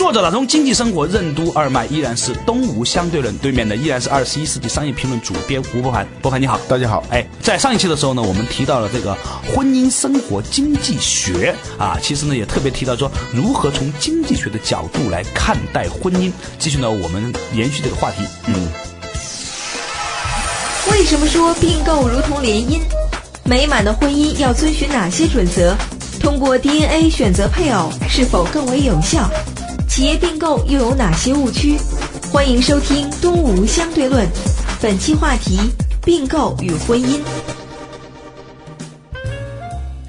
作者打通经济生活任督二脉，依然是东吴相对论，对面的依然是二十一世纪商业评论主编吴博凡。博凡你好，大家好。哎，在上一期的时候呢，我们提到了这个婚姻生活经济学啊，其实呢也特别提到说如何从经济学的角度来看待婚姻。继续呢，我们延续这个话题。嗯，为什么说并购如同联姻？美满的婚姻要遵循哪些准则？通过 DNA 选择配偶是否更为有效？企业并购又有哪些误区？欢迎收听《东吴相对论》，本期话题：并购与婚姻。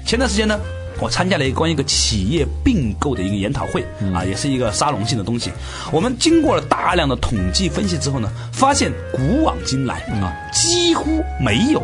前段时间呢，我参加了一个关于一个企业并购的一个研讨会啊，也是一个沙龙性的东西。我们经过了大量的统计分析之后呢，发现古往今来啊，几乎没有。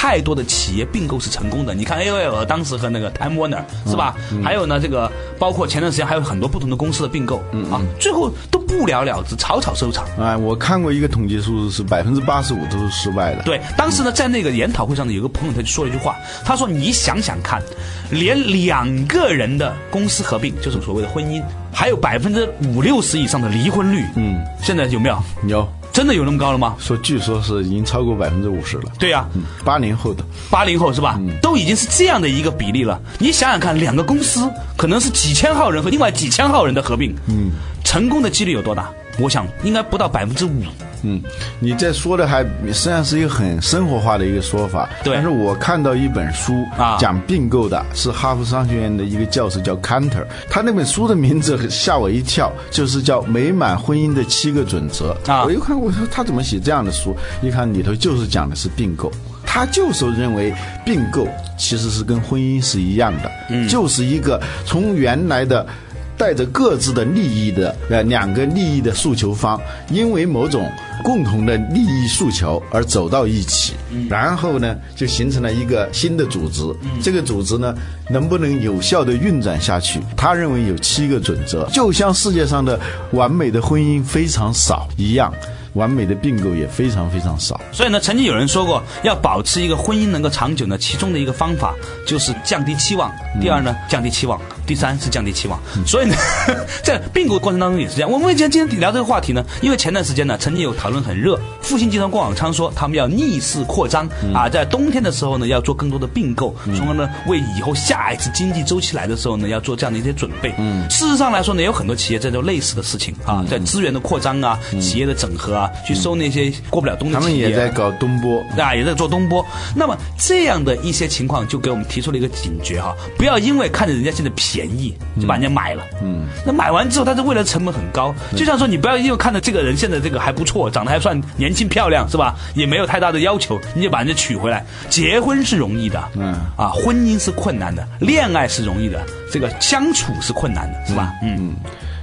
太多的企业并购是成功的，你看 A O L 当时和那个 Time Warner 是吧？还有呢，这个包括前段时间还有很多不同的公司的并购啊，最后都不了了之，草草收场。哎，我看过一个统计数字是百分之八十五都是失败的。对，当时呢，在那个研讨会上呢，有个朋友他就说了一句话，他说：“你想想看，连两个人的公司合并，就是所谓的婚姻，还有百分之五六十以上的离婚率。嗯，现在有没有？有。”真的有那么高了吗？说据说是已经超过百分之五十了。对呀，八零后的，八零后是吧？都已经是这样的一个比例了。你想想看，两个公司可能是几千号人和另外几千号人的合并，嗯，成功的几率有多大？我想应该不到百分之五。嗯，你这说的还实际上是一个很生活化的一个说法。对。但是我看到一本书啊，讲并购的，是哈佛商学院的一个教授叫 Cantor，他那本书的名字吓我一跳，就是叫《美满婚姻的七个准则》啊。我一看，我说他怎么写这样的书？一看里头就是讲的是并购，他就是认为并购其实是跟婚姻是一样的，嗯，就是一个从原来的。带着各自的利益的呃两个利益的诉求方，因为某种共同的利益诉求而走到一起，然后呢就形成了一个新的组织。这个组织呢能不能有效的运转下去？他认为有七个准则，就像世界上的完美的婚姻非常少一样。完美的并购也非常非常少，所以呢，曾经有人说过，要保持一个婚姻能够长久呢，其中的一个方法就是降低期望。第二呢，降低期望；第三是降低期望。所以呢，在并购过程当中也是这样。我们为什么今天聊这个话题呢？因为前段时间呢，曾经有讨论很热，复兴集团郭广昌说他们要逆势扩张啊，在冬天的时候呢，要做更多的并购，从而呢，为以后下一次经济周期来的时候呢，要做这样的一些准备。嗯，事实上来说呢，有很多企业在做类似的事情啊，在资源的扩张啊，企业的整合啊。啊，去收那些过不了冬的企业，他们也在搞东波，啊，也在做东波。那么这样的一些情况，就给我们提出了一个警觉哈，不要因为看着人家现在便宜，就把人家买了。嗯，那买完之后，他是为了成本很高。就像说，你不要因为看到这个人现在这个还不错，长得还算年轻漂亮，是吧？也没有太大的要求，你就把人家娶回来。结婚是容易的，嗯，啊，婚姻是困难的，恋爱是容易的，这个相处是困难的，是吧？嗯。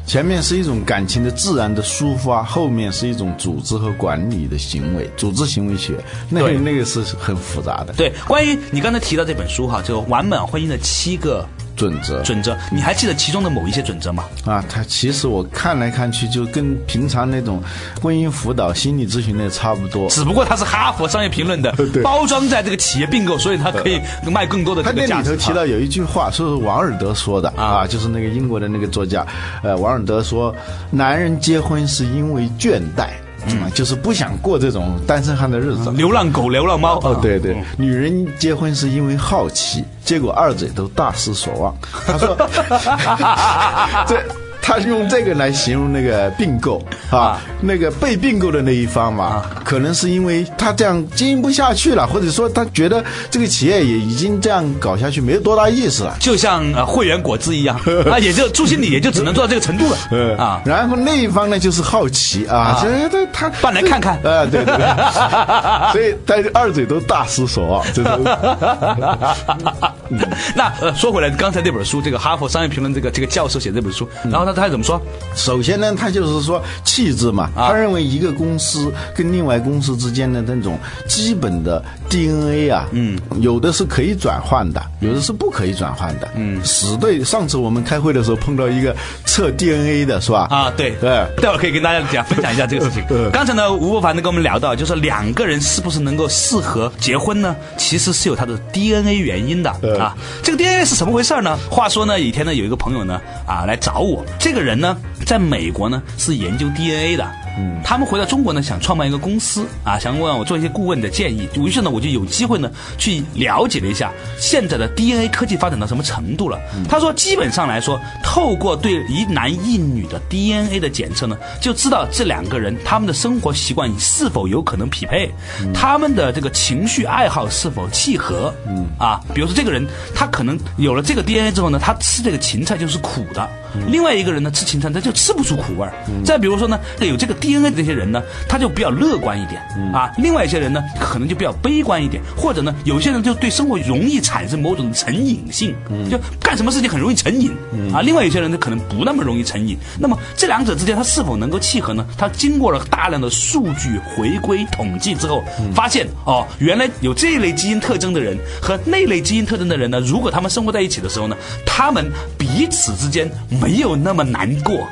前面是一种感情的自然的抒发，后面是一种组织和管理的行为，组织行为学，那个那个是很复杂的。对，关于你刚才提到这本书哈，就完满婚姻的七个。准则，准则，你还记得其中的某一些准则吗？啊，它其实我看来看去就跟平常那种婚姻辅导、心理咨询的差不多，只不过它是哈佛商业评论的 包装在这个企业并购，所以它可以 卖更多的。他那里头提到有一句话，说是王尔德说的啊，就是那个英国的那个作家，呃，王尔德说，男人结婚是因为倦怠。嗯，就是不想过这种单身汉的日子，流浪狗、流浪猫。哦，对对，女人结婚是因为好奇，结果二者都大失所望。他说，这。他用这个来形容那个并购啊，那个被并购的那一方嘛，可能是因为他这样经营不下去了，或者说他觉得这个企业也已经这样搞下去没有多大意思了，就像呃会员果汁一样啊，也就朱经理也就只能做到这个程度了 啊。然后那一方呢就是好奇啊，觉得他办来看看。啊，对对对，所以他二嘴都大失所望，这 是。那呃，说回来，刚才那本书，这个《哈佛商业评论》这个这个教授写这本书，然后他他怎么说？首先呢，他就是说气质嘛，他认为一个公司跟另外公司之间的那种基本的 DNA 啊，嗯，有的是可以转换的，有的是不可以转换的。嗯，死对。上次我们开会的时候碰到一个测 DNA 的是吧？啊，对对，待会儿可以跟大家讲分享一下这个事情。刚才呢，吴伯凡呢跟我们聊到，就是两个人是不是能够适合结婚呢？其实是有他的 DNA 原因的啊。这个 DNA 是什么回事呢？话说呢，以前呢，有一个朋友呢啊来找我，这个人呢在美国呢是研究 DNA 的。嗯，他们回到中国呢，想创办一个公司啊，想问我做一些顾问的建议。于是呢，我就有机会呢去了解了一下现在的 DNA 科技发展到什么程度了。他说，基本上来说，透过对一男一女的 DNA 的检测呢，就知道这两个人他们的生活习惯是否有可能匹配，他们的这个情绪爱好是否契合。嗯啊，比如说这个人，他可能有了这个 DNA 之后呢，他吃这个芹菜就是苦的；另外一个人呢，吃芹菜他就吃不出苦味儿。再比如说呢，有这个。DNA 的这些人呢，他就比较乐观一点啊；另外一些人呢，可能就比较悲观一点，或者呢，有些人就对生活容易产生某种成瘾性，就干什么事情很容易成瘾啊；另外有些人呢，可能不那么容易成瘾。那么这两者之间，他是否能够契合呢？他经过了大量的数据回归统计之后，发现哦，原来有这一类基因特征的人和那类基因特征的人呢，如果他们生活在一起的时候呢，他们彼此之间没有那么难过，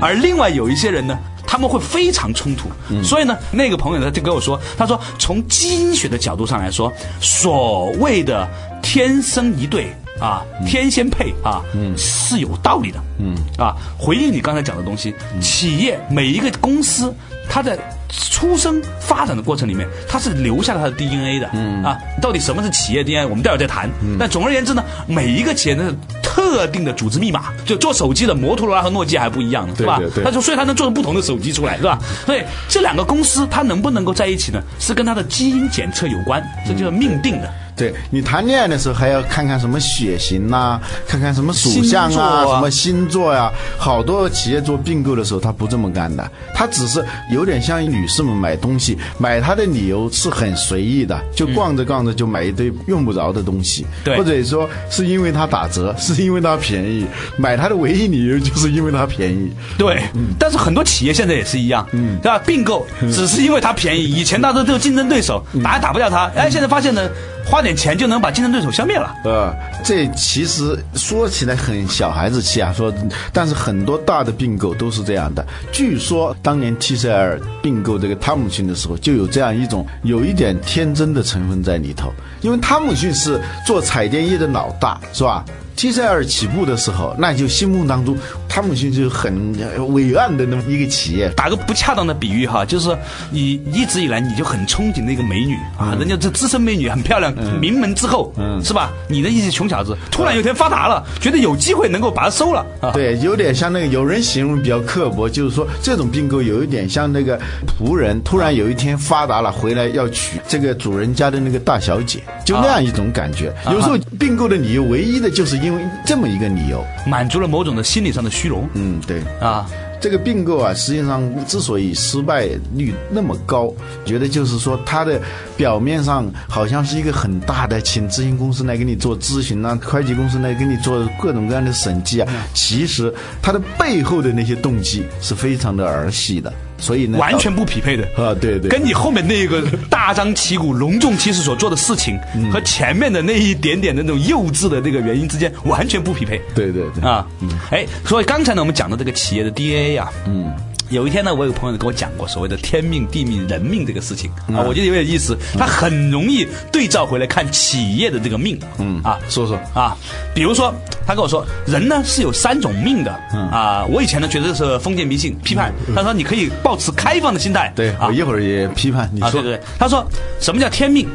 而另外有一些人呢。他们会非常冲突，所以呢，那个朋友他就跟我说，他说从基因学的角度上来说，所谓的天生一对啊，天仙配啊，是有道理的，嗯。啊，回应你刚才讲的东西，企业每一个公司，它的。出生发展的过程里面，他是留下了他的 DNA 的，嗯啊，到底什么是企业 DNA？我们待会儿再谈。但总而言之呢，每一个企业的特定的组织密码，就做手机的摩托罗拉和诺基亚还不一样呢，是吧？他说，所以他能做出不同的手机出来，是吧？所以这两个公司它能不能够在一起呢？是跟它的基因检测有关，这就是命定的。对你谈恋爱的时候还要看看什么血型呐，看看什么属相啊，什么星座呀。好多企业做并购的时候，他不这么干的，他只是有点像女士们买东西，买它的理由是很随意的，就逛着逛着就买一堆用不着的东西，或者说是因为它打折，是因为它便宜，买它的唯一理由就是因为它便宜。对，但是很多企业现在也是一样，嗯，对吧？并购只是因为它便宜，以前大家都有竞争对手，打也打不掉它，哎，现在发现呢。花点钱就能把竞争对手消灭了。呃，这其实说起来很小孩子气啊，说，但是很多大的并购都是这样的。据说当年 T C L 并购这个汤姆逊的时候，就有这样一种有一点天真的成分在里头，因为汤姆逊是做彩电业的老大，是吧？T C L 起步的时候，那就心目当中。汤姆逊就很伟岸的那么一个企业。打个不恰当的比喻哈，就是你一直以来你就很憧憬那个美女啊，人家这资深美女很漂亮，名门之后，嗯是吧？你的一些穷小子突然有一天发达了，觉得有机会能够把它收了。啊 对，有点像那个有人形容比较刻薄，就是说这种并购有一点像那个仆人突然有一天发达了，回来要娶这个主人家的那个大小姐，就那样一种感觉。有时候并购的理由唯一的就是因为这么一个理由，满足了某种的心理上的虚荣。嗯，对啊，这个并购啊，实际上之所以失败率那么高，觉得就是说它的表面上好像是一个很大的，请咨询公司来给你做咨询啊，会计公司来给你做各种各样的审计啊，其实它的背后的那些动机是非常的儿戏的。所以呢，完全不匹配的。啊，对对，跟你后面那个大张旗鼓、隆重其事所做的事情，和前面的那一点点的那种幼稚的那个原因之间完全不匹配。对对对。啊，哎，所以刚才呢，我们讲的这个企业的 DNA 啊，嗯。有一天呢，我有个朋友跟我讲过所谓的天命、地命、人命这个事情啊，我觉得有点意思。他很容易对照回来看企业的这个命，嗯啊，说说啊，比如说他跟我说，人呢是有三种命的，啊，我以前呢觉得是封建迷信，批判。他说你可以保持开放的心态。对，我一会儿也批判你说。对对，他说什么叫天命？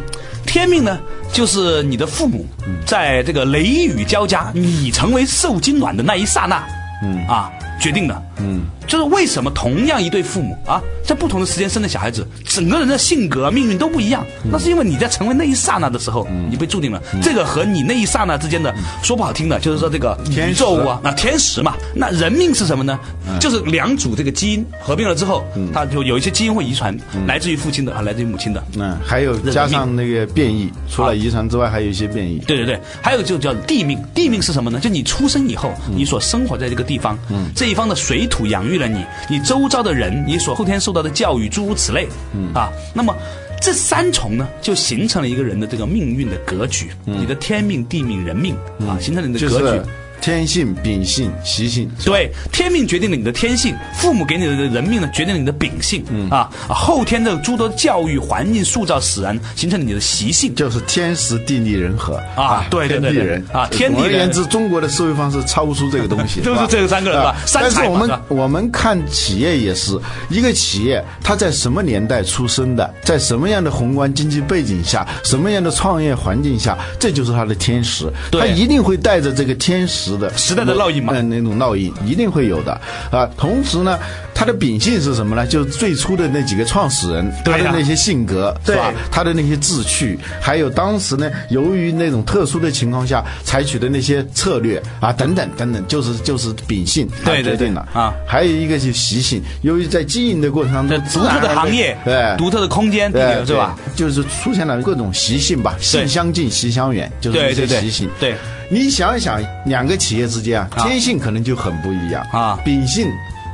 天命呢，就是你的父母在这个雷雨交加，你成为受精卵的那一刹那，嗯啊。决定的。嗯，就是为什么同样一对父母啊，在不同的时间生的小孩子，整个人的性格、命运都不一样。那是因为你在成为那一刹那的时候，你被注定了。这个和你那一刹那之间的，说不好听的，就是说这个宇宙啊，那天时嘛。那人命是什么呢？就是两组这个基因合并了之后，它就有一些基因会遗传，来自于父亲的啊，来自于母亲的。嗯，还有加上那个变异，除了遗传之外，还有一些变异。对对对，还有就叫地命。地命是什么呢？就你出生以后，你所生活在这个地方，这一方的水土养育了你，你周遭的人，你所后天受到的教育，诸如此类。啊，那么这三重呢，就形成了一个人的这个命运的格局。你的天命、地命、人命啊，形成了你的格局。天性、秉性、习性，对，天命决定了你的天性，父母给你的人命呢，决定了你的秉性，啊，后天的诸多教育环境塑造使然，形成了你的习性，就是天时地利人和啊，对对对，天地人啊，天地人。总而言之，中国的思维方式超不出这个东西，都是这三个人吧。但是我们我们看企业也是一个企业，它在什么年代出生的，在什么样的宏观经济背景下，什么样的创业环境下，这就是它的天时，它一定会带着这个天时。的时代的烙印嘛，嗯，那种烙印一定会有的啊。同时呢，他的秉性是什么呢？就是最初的那几个创始人，他的那些性格是吧？他的那些志趣，还有当时呢，由于那种特殊的情况下采取的那些策略啊，等等等等，就是就是秉性决定了啊。还有一个是习性，由于在经营的过程当中，独特的行业，对，独特的空间，对，是吧？就是出现了各种习性吧，性相近，习相远，就是这些习性，对。你想一想，两个企业之间啊，天性可能就很不一样啊，秉性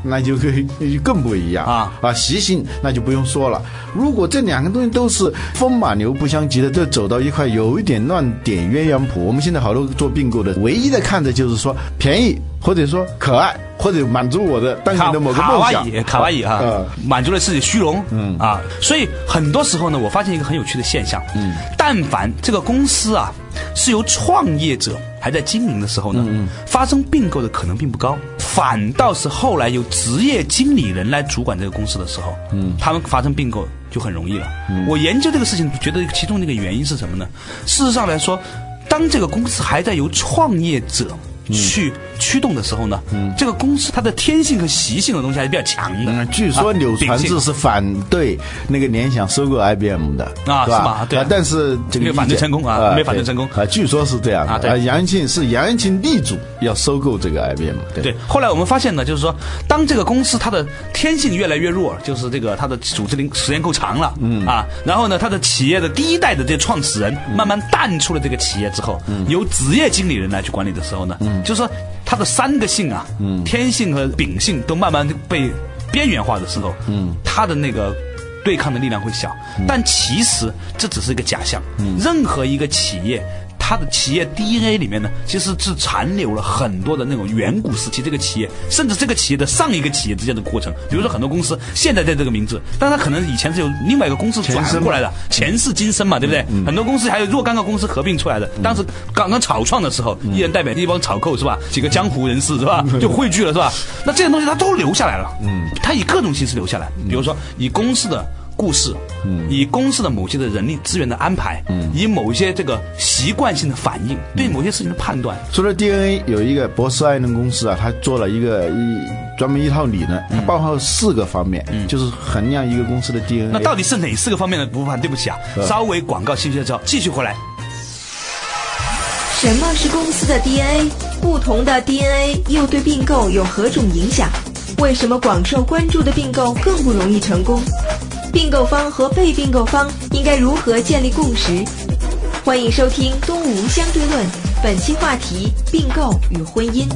那就更更不一样啊啊，习性那就不用说了。如果这两个东西都是风马牛不相及的，这走到一块，有一点乱点鸳鸯谱。我们现在好多做并购的，唯一的看的就是说便宜，或者说可爱，或者满足我的当年的某个梦想。卡哇伊啊，满足了自己虚荣。嗯啊，所以很多时候呢，我发现一个很有趣的现象。嗯，但凡这个公司啊，是由创业者。还在经营的时候呢，发生并购的可能并不高，反倒是后来由职业经理人来主管这个公司的时候，嗯，他们发生并购就很容易了。我研究这个事情，觉得其中的一个原因是什么呢？事实上来说，当这个公司还在由创业者。去驱动的时候呢，这个公司它的天性和习性的东西还是比较强的。据说柳传志是反对那个联想收购 IBM 的啊，是吧？对，但是这个反对成功啊，没反对成功啊。据说是这样啊。杨元庆是杨元庆力主要收购这个 IBM。对，后来我们发现呢，就是说，当这个公司它的天性越来越弱，就是这个它的组织龄时间够长了，嗯啊，然后呢，它的企业的第一代的这创始人慢慢淡出了这个企业之后，由职业经理人来去管理的时候呢，嗯。就是说，他的三个性啊，天性和秉性都慢慢被边缘化的时候，他的那个对抗的力量会小。但其实这只是一个假象。任何一个企业。它的企业 DNA 里面呢，其实是残留了很多的那种远古时期这个企业，甚至这个企业的上一个企业之间的过程。比如说很多公司现在在这个名字，但它可能以前是由另外一个公司转过来的，前世今生嘛，对不对？很多公司还有若干个公司合并出来的，当时刚刚草创的时候，一人代表一帮草寇是吧？几个江湖人士是吧？就汇聚了是吧？那这些东西它都留下来了，嗯，它以各种形式留下来，比如说以公司的。故事，嗯，以公司的某些的人力资源的安排，嗯，以某一些这个习惯性的反应，对某些事情的判断。除了 DNA，有一个博士艾伦公司啊，他做了一个一专门一套理论，它包含四个方面，嗯，就是衡量一个公司的 DNA。那到底是哪四个方面的部分？对不起啊，稍微广告休息之后继续回来。什么是公司的 DNA？不同的 DNA 又对并购有何种影响？为什么广受关注的并购更不容易成功？并购方和被并购方应该如何建立共识？欢迎收听《东吴相对论》，本期话题：并购与婚姻。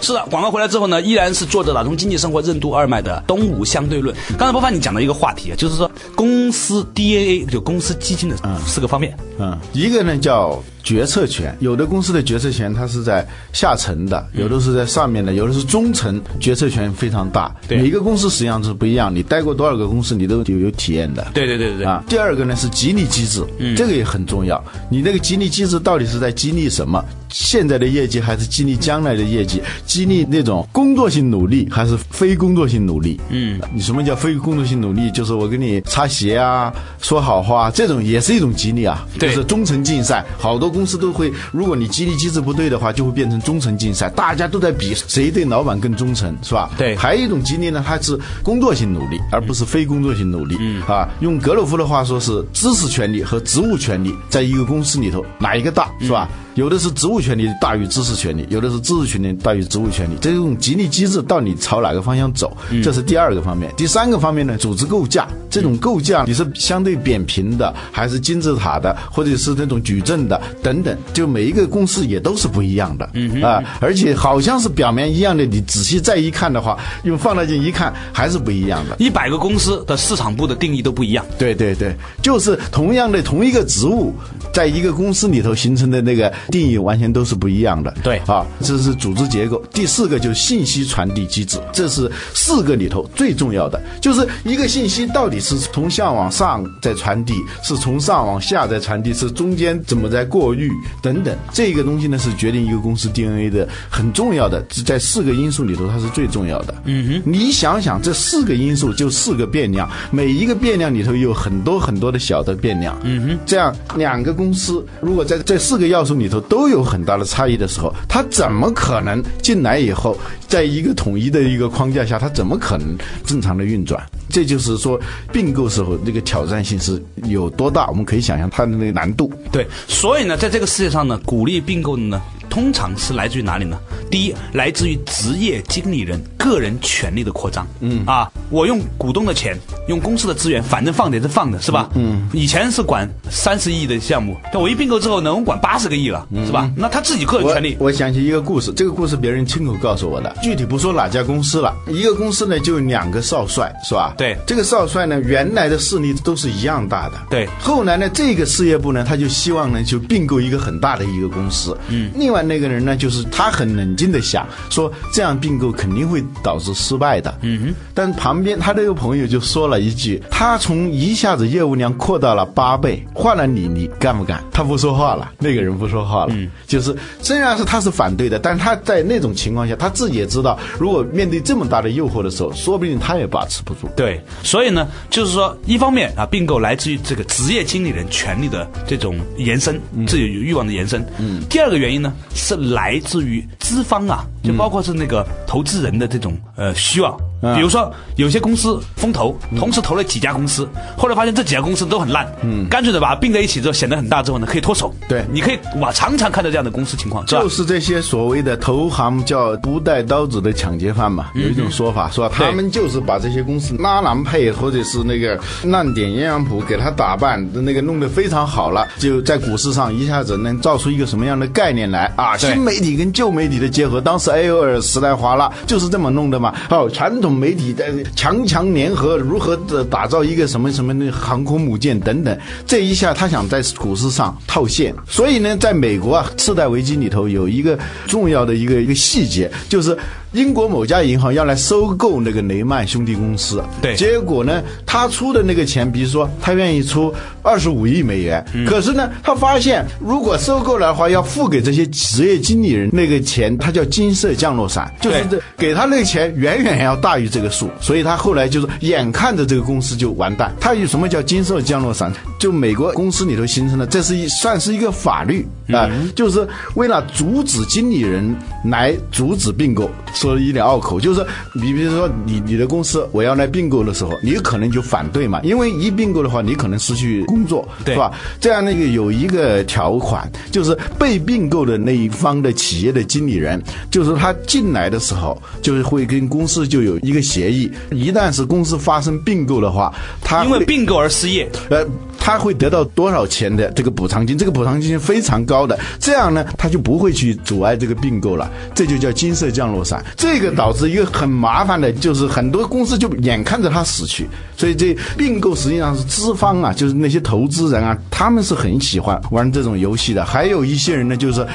是的，广告回来之后呢，依然是作者打通经济生活任督二脉的《东吴相对论》。刚才播放你讲的一个话题，就是说公司 DNA 就公司基金的四个方面。嗯，一个呢叫。决策权，有的公司的决策权它是在下层的，有的是在上面的，有的是中层，决策权非常大。对，每个公司实际上是不一样。你待过多少个公司，你都有有体验的。对对对对对。啊，第二个呢是激励机制，这个也很重要。你那个激励机制到底是在激励什么？现在的业绩还是激励将来的业绩？激励那种工作性努力还是非工作性努力？嗯，你什么叫非工作性努力？就是我给你擦鞋啊，说好话，这种也是一种激励啊。就，是中层竞赛，好多。公司都会，如果你激励机制不对的话，就会变成忠诚竞赛，大家都在比谁对老板更忠诚，是吧？对。还有一种激励呢，它是工作性努力，而不是非工作性努力。嗯。啊，用格鲁夫的话说是知识权利和职务权利在一个公司里头哪一个大，是吧？有的是职务权利大于知识权利，有的是知识权利大于职务权利。这种激励机制到底朝哪个方向走？这是第二个方面。第三个方面呢，组织构架。这种构架你是相对扁平的，还是金字塔的，或者是那种矩阵的等等？就每一个公司也都是不一样的。嗯啊，而且好像是表面一样的，你仔细再一看的话，用放大镜一看还是不一样的。一百个公司的市场部的定义都不一样。对对对，就是同样的同一个职务，在一个公司里头形成的那个定义完全都是不一样的。对啊，这是组织结构。第四个就是信息传递机制，这是四个里头最重要的，就是一个信息到底。是从下往上在传递，是从上往下在传递，是中间怎么在过滤等等，这个东西呢是决定一个公司 DNA 的很重要的，在四个因素里头它是最重要的。嗯哼，你想想这四个因素就四个变量，每一个变量里头有很多很多的小的变量。嗯哼，这样两个公司如果在这四个要素里头都有很大的差异的时候，它怎么可能进来以后，在一个统一的一个框架下，它怎么可能正常的运转？这就是说。并购时候那个挑战性是有多大？我们可以想象它的那个难度。对，所以呢，在这个世界上呢，鼓励并购的呢。通常是来自于哪里呢？第一，来自于职业经理人个人权利的扩张。嗯啊，我用股东的钱，用公司的资源，反正放的是放的，是吧？嗯，以前是管三十亿的项目，但我一并购之后呢，我管八十个亿了，是吧？那他自己个人权利。我想起一个故事，这个故事别人亲口告诉我的，具体不说哪家公司了。一个公司呢，就两个少帅，是吧？对，这个少帅呢，原来的势力都是一样大的。对，后来呢，这个事业部呢，他就希望呢，就并购一个很大的一个公司。嗯，另外那个人呢，就是。他很冷静的想说，这样并购肯定会导致失败的。嗯哼。但旁边他这个朋友就说了一句：“他从一下子业务量扩大了八倍，换了你，你干不干？”他不说话了，那个人不说话了。嗯。就是虽然是他是反对的，但是他在那种情况下，他自己也知道，如果面对这么大的诱惑的时候，说不定他也把持不住。对。所以呢，就是说，一方面啊，并购来自于这个职业经理人权利的这种延伸，自己欲望的延伸。嗯。第二个原因呢，是来。自于资方啊，就包括是那个投资人的这种呃需要。比如说，有些公司风投，同时投了几家公司，后来发现这几家公司都很烂，嗯，干脆的把它并在一起之后，显得很大之后呢，可以脱手。对，你可以哇，常常看到这样的公司情况，就是这些所谓的投行叫不带刀子的抢劫犯嘛。有一种说法说，他们就是把这些公司拉郎配或者是那个烂点鸳鸯谱给他打扮的，那个弄得非常好了，就在股市上一下子能造出一个什么样的概念来啊？新媒体跟旧媒体的结合，当时 A O L 时代华纳就是这么弄的嘛。哦，传统。媒体的强强联合，如何的打造一个什么什么的航空母舰等等，这一下他想在股市上套现，所以呢，在美国啊，次贷危机里头有一个重要的一个一个细节，就是。英国某家银行要来收购那个雷曼兄弟公司，对，结果呢，他出的那个钱，比如说他愿意出二十五亿美元，可是呢，他发现如果收购的话，要付给这些职业经理人那个钱，他叫金色降落伞，就是这给他那个钱远远要大于这个数，所以他后来就是眼看着这个公司就完蛋。他有什么叫金色降落伞？就美国公司里头形成的，这是一算是一个法律。啊，就是为了阻止经理人来阻止并购。说的一点拗口，就是你比如说你你的公司我要来并购的时候，你可能就反对嘛，因为一并购的话，你可能失去工作，对吧？这样那个有一个条款，就是被并购的那一方的企业的经理人，就是他进来的时候，就是会跟公司就有一个协议，一旦是公司发生并购的话，他因为并购而失业，呃。他会得到多少钱的这个补偿金？这个补偿金是非常高的，这样呢，他就不会去阻碍这个并购了。这就叫金色降落伞。这个导致一个很麻烦的，就是很多公司就眼看着它死去。所以这并购实际上是资方啊，就是那些投资人啊，他们是很喜欢玩这种游戏的。还有一些人呢，就是。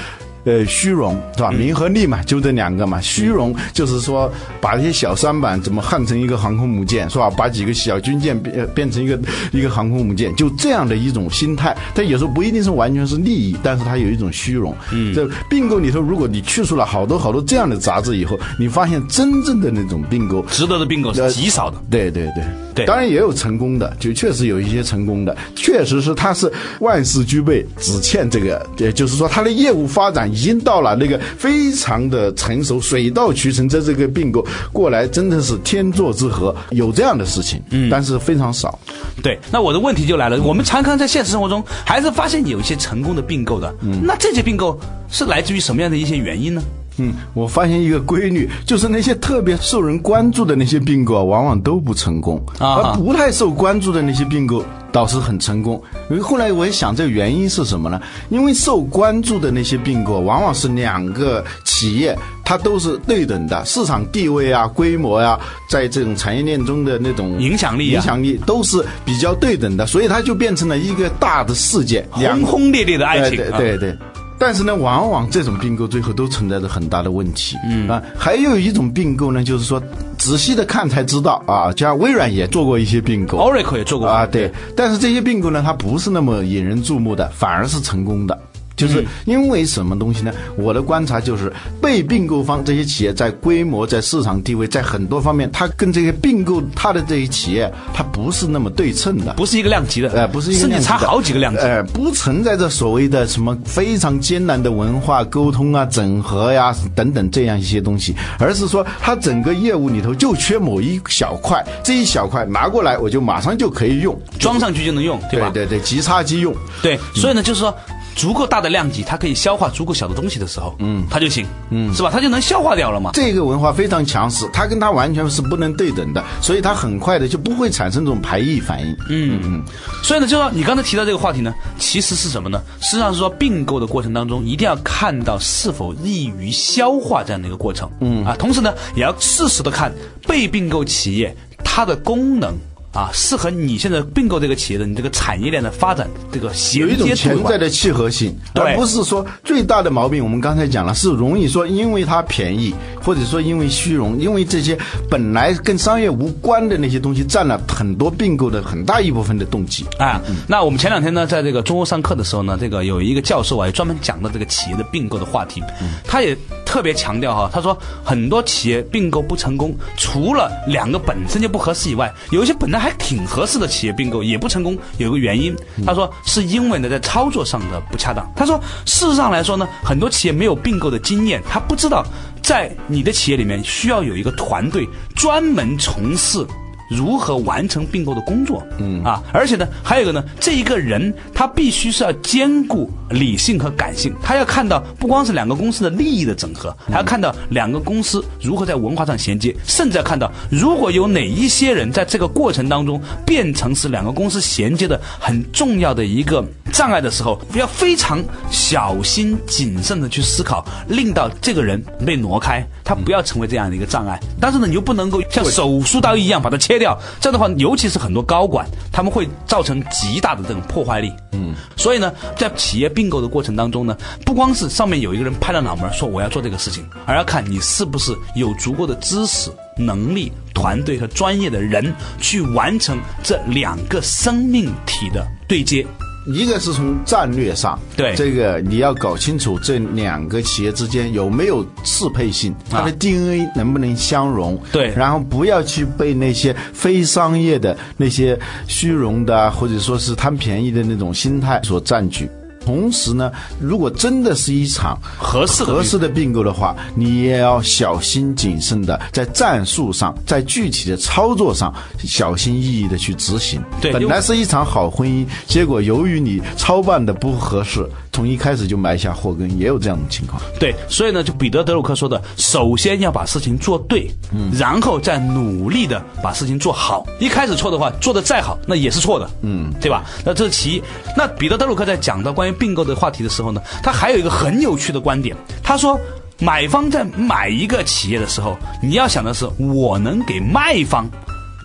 呃，虚荣是吧？名和利嘛，就这两个嘛。虚荣就是说，把这些小舢板怎么焊成一个航空母舰，是吧？把几个小军舰变变成一个一个航空母舰，就这样的一种心态。但有时候不一定是完全是利益，但是它有一种虚荣。嗯，这并购里头，如果你去除了好多好多这样的杂质以后，你发现真正的那种并购，值得的并购是极少的。对对对。对，当然也有成功的，就确实有一些成功的，确实是他是万事俱备，只欠这个，也就是说他的业务发展已经到了那个非常的成熟，水到渠成，在这个并购过来真的是天作之合，有这样的事情，嗯，但是非常少。对，那我的问题就来了，我们常常在现实生活中还是发现有一些成功的并购的，嗯，那这些并购是来自于什么样的一些原因呢？嗯，我发现一个规律，就是那些特别受人关注的那些并购啊，往往都不成功，而不太受关注的那些并购倒是很成功。因为后来我也想，这个原因是什么呢？因为受关注的那些并购，往往是两个企业，它都是对等的，市场地位啊、规模呀，在这种产业链中的那种影响力、影响力都是比较对等的，所以它就变成了一个大的事件，轰轰烈烈的爱情。对对对。但是呢，往往这种并购最后都存在着很大的问题。嗯啊，还有一种并购呢，就是说仔细的看才知道啊，像微软也做过一些并购，Oracle 也做过啊，对。但是这些并购呢，它不是那么引人注目的，反而是成功的。就是因为什么东西呢？我的观察就是，被并购方这些企业在规模、在市场地位、在很多方面，它跟这些并购它的这些企业，它不是那么对称的，不是一个量级的，呃，不是一个，甚至差好几个量级，呃，不存在着所谓的什么非常艰难的文化沟通啊、整合呀等等这样一些东西，而是说它整个业务里头就缺某一小块，这一小块拿过来我就马上就可以用，装上去就能用，对吧？对对，即插即用。对，所以呢，就是说。足够大的量级，它可以消化足够小的东西的时候，嗯，它就行，嗯，是吧？它就能消化掉了嘛。这个文化非常强势，它跟它完全是不能对等的，所以它很快的就不会产生这种排异反应。嗯嗯。所以呢，就说你刚才提到这个话题呢，其实是什么呢？实际上是说并购的过程当中，一定要看到是否易于消化这样的一个过程。嗯啊，同时呢，也要适时的看被并购企业它的功能。啊，适合你现在并购这个企业的你这个产业链的发展，这个有一种潜在的契合性，而不是说最大的毛病。我们刚才讲了，是容易说因为它便宜，或者说因为虚荣，因为这些本来跟商业无关的那些东西占了很多并购的很大一部分的动机。啊，那我们前两天呢，在这个中欧上课的时候呢，这个有一个教授啊，也专门讲到这个企业的并购的话题，他也特别强调哈，他说很多企业并购不成功，除了两个本身就不合适以外，有一些本来。还挺合适的企业并购也不成功，有个原因，他说是因为呢在操作上的不恰当。他说事实上来说呢，很多企业没有并购的经验，他不知道在你的企业里面需要有一个团队专门从事。如何完成并购的工作？嗯。啊，而且呢，还有一个呢，这一个人他必须是要兼顾理性和感性，他要看到不光是两个公司的利益的整合，还要看到两个公司如何在文化上衔接，甚至要看到如果有哪一些人在这个过程当中变成是两个公司衔接的很重要的一个障碍的时候，要非常小心谨慎的去思考，令到这个人被挪开，他不要成为这样的一个障碍。但是呢，你又不能够像手术刀一样把它切。掉这样的话，尤其是很多高管，他们会造成极大的这种破坏力。嗯，所以呢，在企业并购的过程当中呢，不光是上面有一个人拍了脑门说我要做这个事情，而要看你是不是有足够的知识、能力、团队和专业的人去完成这两个生命体的对接。一个是从战略上，对。这个你要搞清楚这两个企业之间有没有适配性，它的 DNA 能不能相容，对，然后不要去被那些非商业的那些虚荣的或者说是贪便宜的那种心态所占据。同时呢，如果真的是一场合适合适的并购的话，你也要小心谨慎的在战术上，在具体的操作上小心翼翼的去执行。对，本来是一场好婚姻，结果由于你操办的不合适，从一开始就埋下祸根，也有这样的情况。对，所以呢，就彼得德鲁克说的，首先要把事情做对，嗯，然后再努力的把事情做好。一开始错的话，做的再好，那也是错的，嗯，对吧？那这是其一。那彼得德鲁克在讲到关于并购的话题的时候呢，他还有一个很有趣的观点。他说，买方在买一个企业的时候，你要想的是，我能给卖方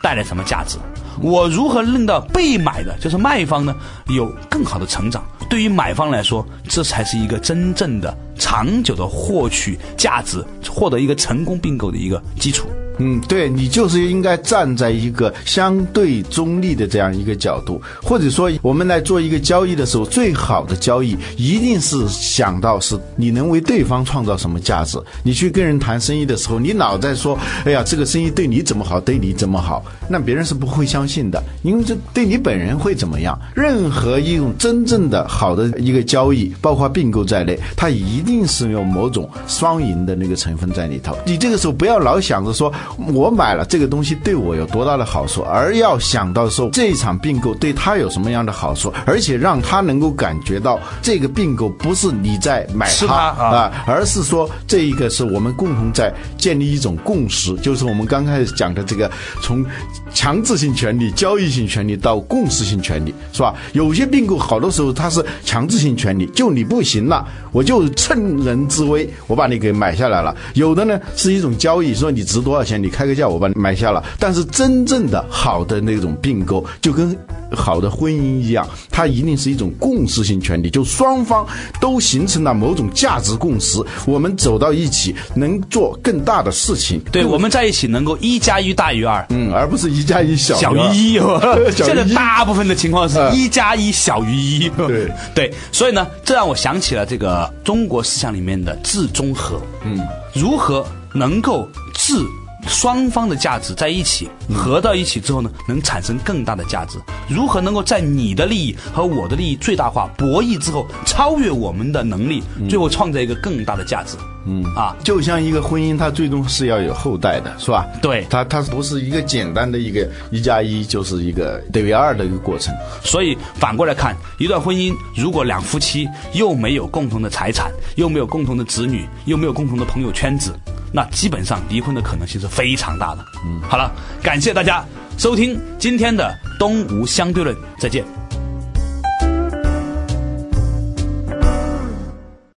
带来什么价值？我如何令到被买的，就是卖方呢，有更好的成长？对于买方来说，这才是一个真正的长久的获取价值、获得一个成功并购的一个基础。嗯，对你就是应该站在一个相对中立的这样一个角度，或者说我们来做一个交易的时候，最好的交易一定是想到是你能为对方创造什么价值。你去跟人谈生意的时候，你老在说，哎呀，这个生意对你怎么好，对你怎么好，那别人是不会相信的，因为这对你本人会怎么样？任何一种真正的好的一个交易，包括并购在内，它一定是有某种双赢的那个成分在里头。你这个时候不要老想着说。我买了这个东西对我有多大的好处，而要想到说这一场并购对他有什么样的好处，而且让他能够感觉到这个并购不是你在买它啊，而是说这一个是我们共同在建立一种共识，就是我们刚开始讲的这个从强制性权利、交易性权利到共识性权利，是吧？有些并购好多时候它是强制性权利，就你不行了，我就趁人之危，我把你给买下来了。有的呢是一种交易，说你值多少钱。你开个价，我把你买下了。但是真正的好的那种并购，就跟好的婚姻一样，它一定是一种共识性权利，就双方都形成了某种价值共识，我们走到一起能做更大的事情。对，我们在一起能够一加一大于二，嗯，而不是一加一小 小于一。现在大部分的情况是一加一小于一。对 对，所以呢，这让我想起了这个中国思想里面的治中和。嗯，如何能够智？双方的价值在一起合到一起之后呢，能产生更大的价值。如何能够在你的利益和我的利益最大化博弈之后，超越我们的能力，最后创造一个更大的价值？嗯啊，就像一个婚姻，它最终是要有后代的，是吧？对，它它不是一个简单的一个一加一就是一个等于二的一个过程。所以反过来看，一段婚姻如果两夫妻又没有共同的财产，又没有共同的子女，又没有共同的朋友圈子。那基本上离婚的可能性是非常大的。嗯，好了，感谢大家收听今天的东吴相对论，再见。